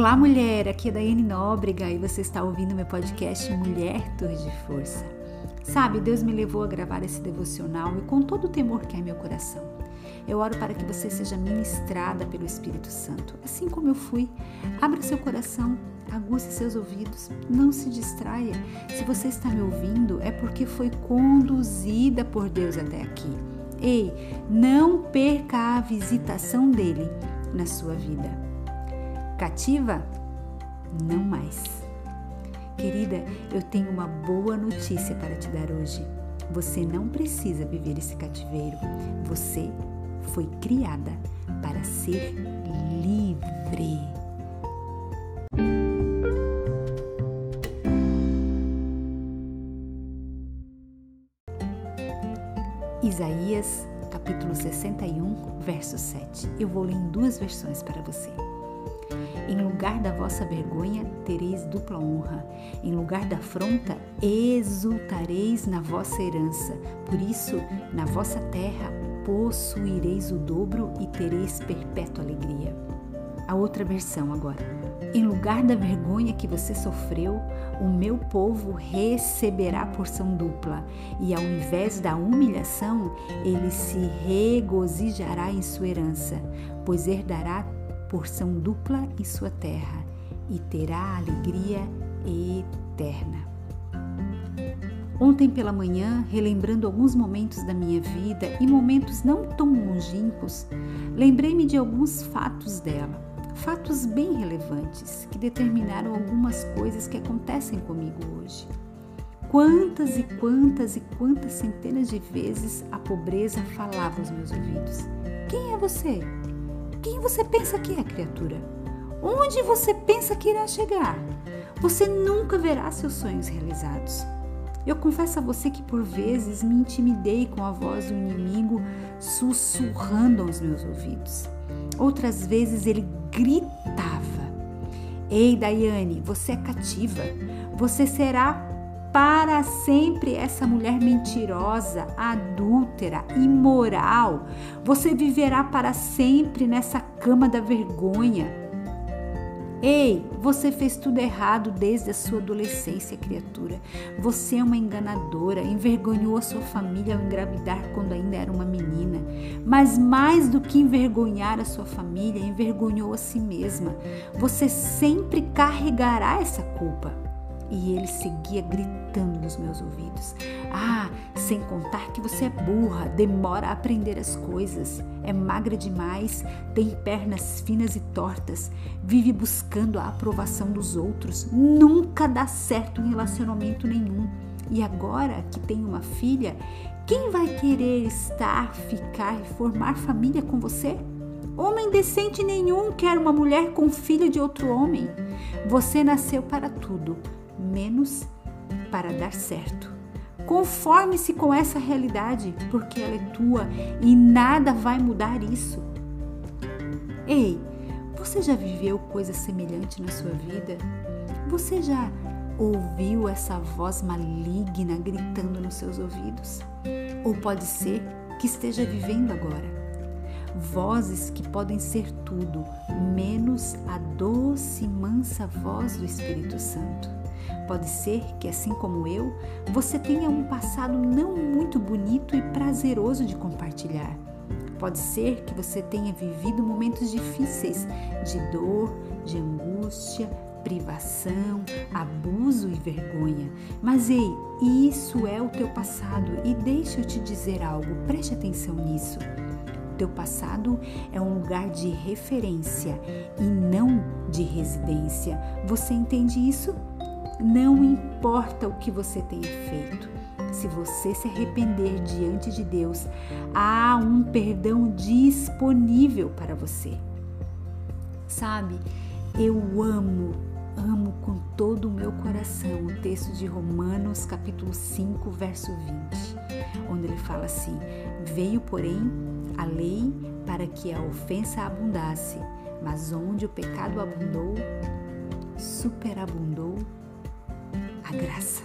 Olá, mulher! Aqui é Daiane Nóbrega e você está ouvindo meu podcast Mulher Torre de Força. Sabe, Deus me levou a gravar esse devocional e com todo o temor que é meu coração. Eu oro para que você seja ministrada pelo Espírito Santo, assim como eu fui. Abra seu coração, aguce seus ouvidos, não se distraia. Se você está me ouvindo, é porque foi conduzida por Deus até aqui. Ei, não perca a visitação dele na sua vida. Cativa? Não mais. Querida, eu tenho uma boa notícia para te dar hoje. Você não precisa viver esse cativeiro. Você foi criada para ser livre. Isaías, capítulo 61, verso 7. Eu vou ler em duas versões para você. Em lugar da vossa vergonha, tereis dupla honra. Em lugar da afronta, exultareis na vossa herança. Por isso, na vossa terra, possuireis o dobro e tereis perpétua alegria. A outra versão agora. Em lugar da vergonha que você sofreu, o meu povo receberá porção dupla, e ao invés da humilhação, ele se regozijará em sua herança, pois herdará porção dupla em sua terra e terá alegria eterna. Ontem pela manhã, relembrando alguns momentos da minha vida e momentos não tão longínquos, lembrei-me de alguns fatos dela, fatos bem relevantes que determinaram algumas coisas que acontecem comigo hoje. Quantas e quantas e quantas centenas de vezes a pobreza falava aos meus ouvidos: Quem é você? Quem você pensa que é, criatura? Onde você pensa que irá chegar? Você nunca verá seus sonhos realizados. Eu confesso a você que por vezes me intimidei com a voz do inimigo sussurrando aos meus ouvidos. Outras vezes ele gritava: Ei, Daiane, você é cativa. Você será para sempre essa mulher mentirosa, adúltera, imoral. Você viverá para sempre nessa cama da vergonha. Ei, você fez tudo errado desde a sua adolescência, criatura. Você é uma enganadora, envergonhou a sua família ao engravidar quando ainda era uma menina. Mas mais do que envergonhar a sua família, envergonhou a si mesma. Você sempre carregará essa culpa. E ele seguia gritando nos meus ouvidos: Ah, sem contar que você é burra, demora a aprender as coisas, é magra demais, tem pernas finas e tortas, vive buscando a aprovação dos outros, nunca dá certo em relacionamento nenhum. E agora que tem uma filha, quem vai querer estar, ficar e formar família com você? Homem decente nenhum quer uma mulher com filho de outro homem. Você nasceu para tudo menos para dar certo. Conforme-se com essa realidade, porque ela é tua e nada vai mudar isso. Ei, você já viveu coisa semelhante na sua vida? Você já ouviu essa voz maligna gritando nos seus ouvidos? Ou pode ser que esteja vivendo agora. Vozes que podem ser tudo, menos a doce e mansa voz do Espírito Santo. Pode ser que, assim como eu, você tenha um passado não muito bonito e prazeroso de compartilhar. Pode ser que você tenha vivido momentos difíceis de dor, de angústia, privação, abuso e vergonha. Mas ei, isso é o teu passado e deixa eu te dizer algo, preste atenção nisso. Teu passado é um lugar de referência e não de residência. Você entende isso? Não importa o que você tenha feito, se você se arrepender diante de Deus, há um perdão disponível para você. Sabe, eu amo, amo com todo o meu coração o texto de Romanos, capítulo 5, verso 20, onde ele fala assim: Veio, porém, a lei para que a ofensa abundasse, mas onde o pecado abundou, superabundou a graça.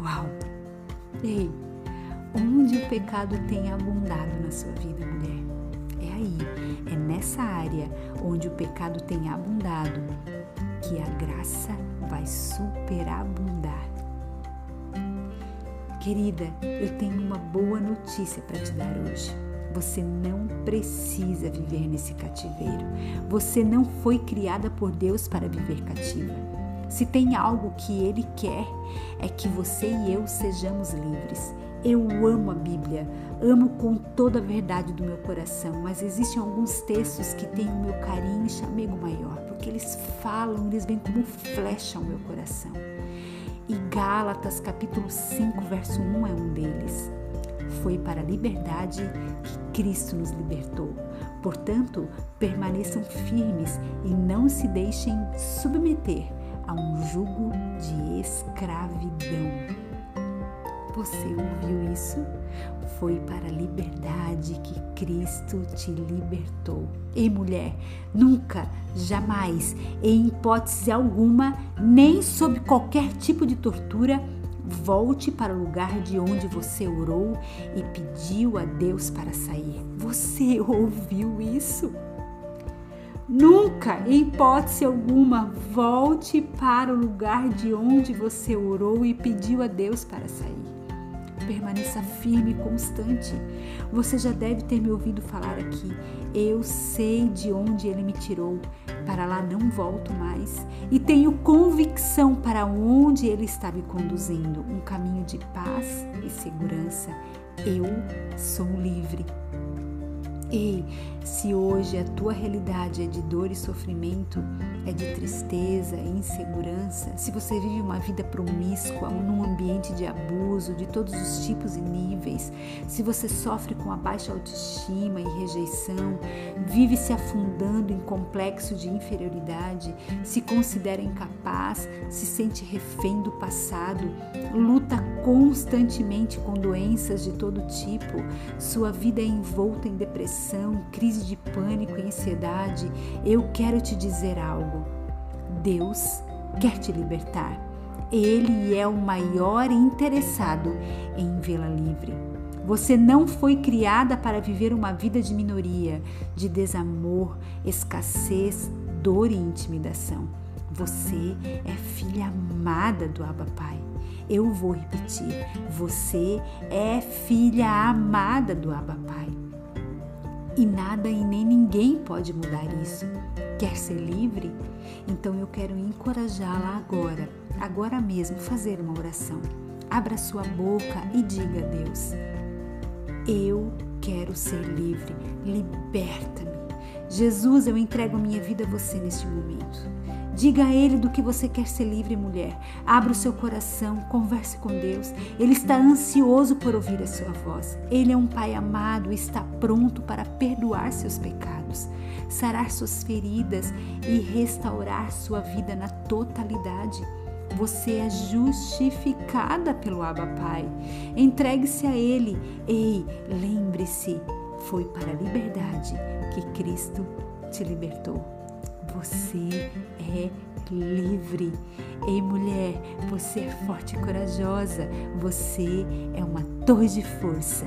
Uau! Ei, onde o pecado tem abundado na sua vida, mulher? É aí, é nessa área onde o pecado tem abundado que a graça vai superabundar. Querida, eu tenho uma boa notícia para te dar hoje. Você não precisa viver nesse cativeiro. Você não foi criada por Deus para viver cativa. Se tem algo que Ele quer, é que você e eu sejamos livres. Eu amo a Bíblia, amo com toda a verdade do meu coração, mas existem alguns textos que têm o meu carinho e chamego maior, porque eles falam, eles vêm como flecha ao meu coração. E Gálatas capítulo 5, verso 1 é um deles. Foi para a liberdade que Cristo nos libertou. Portanto, permaneçam firmes e não se deixem submeter a um jugo de escravidão. Você ouviu isso? Foi para a liberdade que Cristo te libertou. E mulher, nunca, jamais, em hipótese alguma, nem sob qualquer tipo de tortura, Volte para o lugar de onde você orou e pediu a Deus para sair. Você ouviu isso? Nunca, em hipótese alguma, volte para o lugar de onde você orou e pediu a Deus para sair. Permaneça firme e constante. Você já deve ter me ouvido falar aqui. Eu sei de onde ele me tirou. Para lá não volto mais. E tenho convicção para onde ele está me conduzindo um caminho de paz e segurança. Eu sou livre. Ei, se hoje a tua realidade é de dor e sofrimento, é de tristeza e insegurança, se você vive uma vida promíscua, num ambiente de abuso de todos os tipos e níveis, se você sofre com a baixa autoestima e rejeição, vive se afundando em complexo de inferioridade, se considera incapaz, se sente refém do passado, luta constantemente com doenças de todo tipo, sua vida é envolta em depressão, depressão, crise de pânico e ansiedade, eu quero te dizer algo. Deus quer te libertar. Ele é o maior interessado em vê-la livre. Você não foi criada para viver uma vida de minoria, de desamor, escassez, dor e intimidação. Você é filha amada do Abba Pai. Eu vou repetir: você é filha amada do Abba Pai. E nada e nem ninguém pode mudar isso. Quer ser livre? Então eu quero encorajá-la agora, agora mesmo, fazer uma oração. Abra sua boca e diga a Deus: Eu quero ser livre, liberta-me. Jesus, eu entrego minha vida a você neste momento. Diga a Ele do que você quer ser livre, mulher. Abra o seu coração, converse com Deus. Ele está ansioso por ouvir a sua voz. Ele é um Pai amado e está pronto para perdoar seus pecados, sarar suas feridas e restaurar sua vida na totalidade. Você é justificada pelo Abba Pai. Entregue-se a Ele. Ei, lembre-se, foi para a liberdade que Cristo te libertou. Você é livre. Ei, mulher, você é forte e corajosa. Você é uma torre de força.